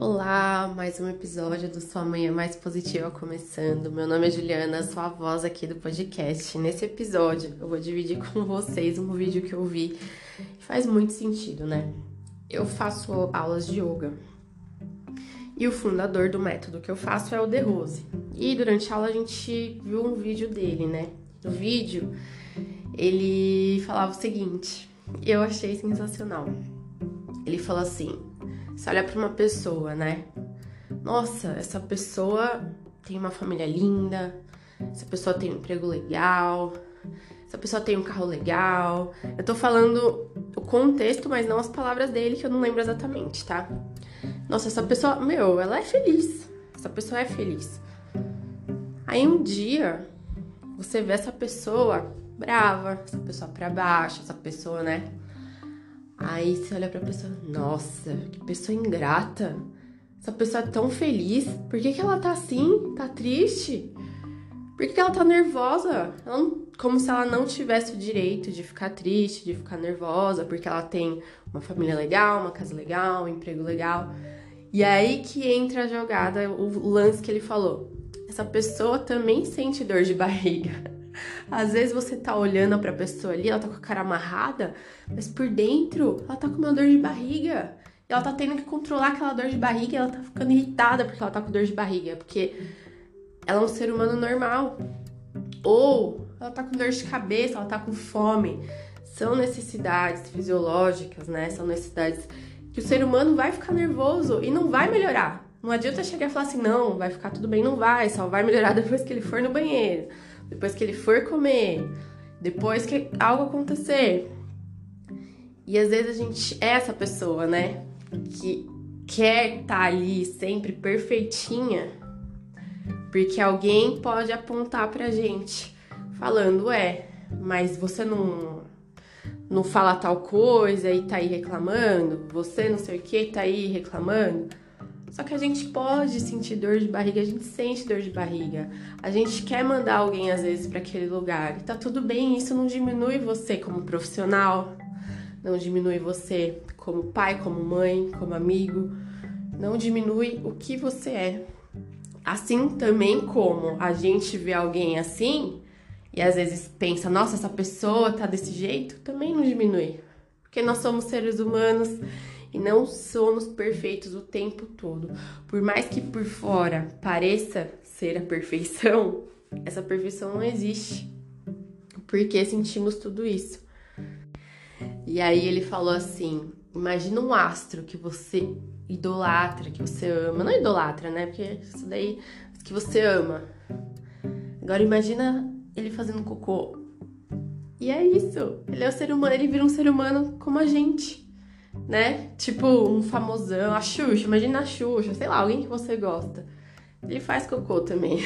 Olá, mais um episódio do Sua Manhã Mais Positiva começando. Meu nome é Juliana, sou a voz aqui do podcast. Nesse episódio, eu vou dividir com vocês um vídeo que eu vi. Faz muito sentido, né? Eu faço aulas de yoga. E o fundador do método que eu faço é o De Rose. E durante a aula a gente viu um vídeo dele, né? No vídeo, ele falava o seguinte, eu achei sensacional. Ele falou assim: você olha para uma pessoa, né? Nossa, essa pessoa tem uma família linda, essa pessoa tem um emprego legal, essa pessoa tem um carro legal. Eu tô falando o contexto, mas não as palavras dele, que eu não lembro exatamente, tá? Nossa, essa pessoa, meu, ela é feliz. Essa pessoa é feliz. Aí um dia você vê essa pessoa brava, essa pessoa para baixo, essa pessoa, né? Aí você olha pra pessoa, nossa, que pessoa ingrata. Essa pessoa é tão feliz. Por que, que ela tá assim? Tá triste? Por que, que ela tá nervosa? Ela não, como se ela não tivesse o direito de ficar triste, de ficar nervosa, porque ela tem uma família legal, uma casa legal, um emprego legal. E é aí que entra a jogada, o lance que ele falou. Essa pessoa também sente dor de barriga. Às vezes você tá olhando pra pessoa ali, ela tá com a cara amarrada, mas por dentro ela tá com uma dor de barriga. E ela tá tendo que controlar aquela dor de barriga e ela tá ficando irritada porque ela tá com dor de barriga. Porque ela é um ser humano normal. Ou ela tá com dor de cabeça, ela tá com fome. São necessidades fisiológicas, né? São necessidades que o ser humano vai ficar nervoso e não vai melhorar. Não adianta chegar e falar assim, não, vai ficar tudo bem, não vai, só vai melhorar depois que ele for no banheiro depois que ele for comer, depois que algo acontecer. E às vezes a gente é essa pessoa, né? Que quer estar tá ali sempre perfeitinha, porque alguém pode apontar pra gente falando, é, mas você não não fala tal coisa e tá aí reclamando, você não sei o que tá aí reclamando. Só que a gente pode sentir dor de barriga, a gente sente dor de barriga. A gente quer mandar alguém às vezes para aquele lugar. E tá tudo bem, isso não diminui você como profissional, não diminui você como pai, como mãe, como amigo, não diminui o que você é. Assim também como a gente vê alguém assim e às vezes pensa, nossa, essa pessoa tá desse jeito, também não diminui. Porque nós somos seres humanos e não somos perfeitos o tempo todo. Por mais que por fora pareça ser a perfeição, essa perfeição não existe. Porque sentimos tudo isso. E aí ele falou assim: imagina um astro que você idolatra, que você ama. Não idolatra, né? Porque isso daí que você ama. Agora imagina ele fazendo cocô. E é isso. Ele é o ser humano, ele vira um ser humano como a gente né? Tipo, um famosão, a Xuxa, imagina a Xuxa, sei lá, alguém que você gosta. Ele faz cocô também.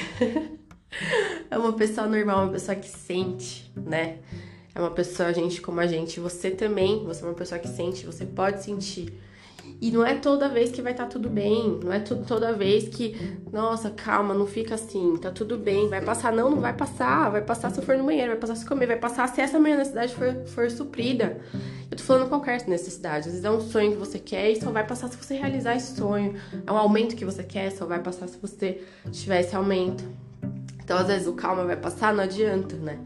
é uma pessoa normal, uma pessoa que sente, né? É uma pessoa, gente, como a gente. Você também, você é uma pessoa que sente, você pode sentir. E não é toda vez que vai estar tá tudo bem, não é toda vez que, nossa, calma, não fica assim, tá tudo bem, vai passar. Não, não vai passar, vai passar se eu for no banheiro, vai passar se comer, vai passar se essa minha necessidade for, for suprida. Eu tô falando qualquer necessidade, às vezes é um sonho que você quer e só vai passar se você realizar esse sonho. É um aumento que você quer, só vai passar se você tiver esse aumento. Então, às vezes, o calma vai passar, não adianta, né?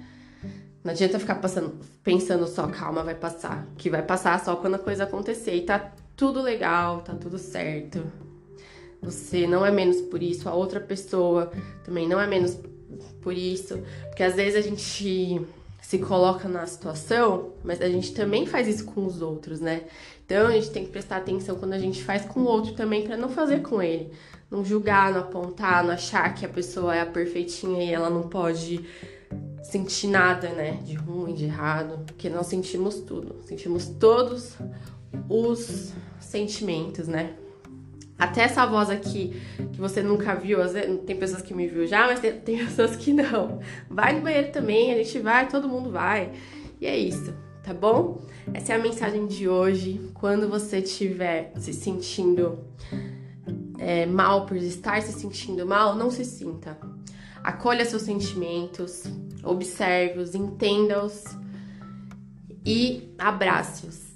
Não adianta ficar passando, pensando só calma vai passar, que vai passar só quando a coisa acontecer e tá tudo legal, tá tudo certo. Você não é menos por isso, a outra pessoa também não é menos por isso, porque às vezes a gente se coloca na situação, mas a gente também faz isso com os outros, né? Então a gente tem que prestar atenção quando a gente faz com o outro também para não fazer com ele, não julgar, não apontar, não achar que a pessoa é a perfeitinha e ela não pode sentir nada, né, de ruim, de errado, porque nós sentimos tudo, sentimos todos os sentimentos, né? Até essa voz aqui que você nunca viu, tem pessoas que me viu já, mas tem, pessoas que não. Vai no banheiro também, a gente vai, todo mundo vai. E é isso, tá bom? Essa é a mensagem de hoje. Quando você estiver se sentindo é, mal por estar se sentindo mal, não se sinta. Acolha seus sentimentos, observe-os, entenda-os e abrace-os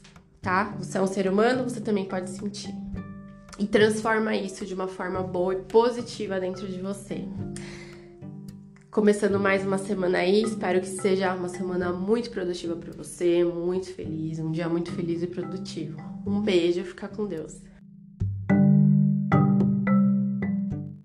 tá? Você é um ser humano, você também pode sentir. e transforma isso de uma forma boa e positiva dentro de você. Começando mais uma semana aí, espero que seja uma semana muito produtiva para você, muito feliz, um dia muito feliz e produtivo. Um beijo, fica com Deus.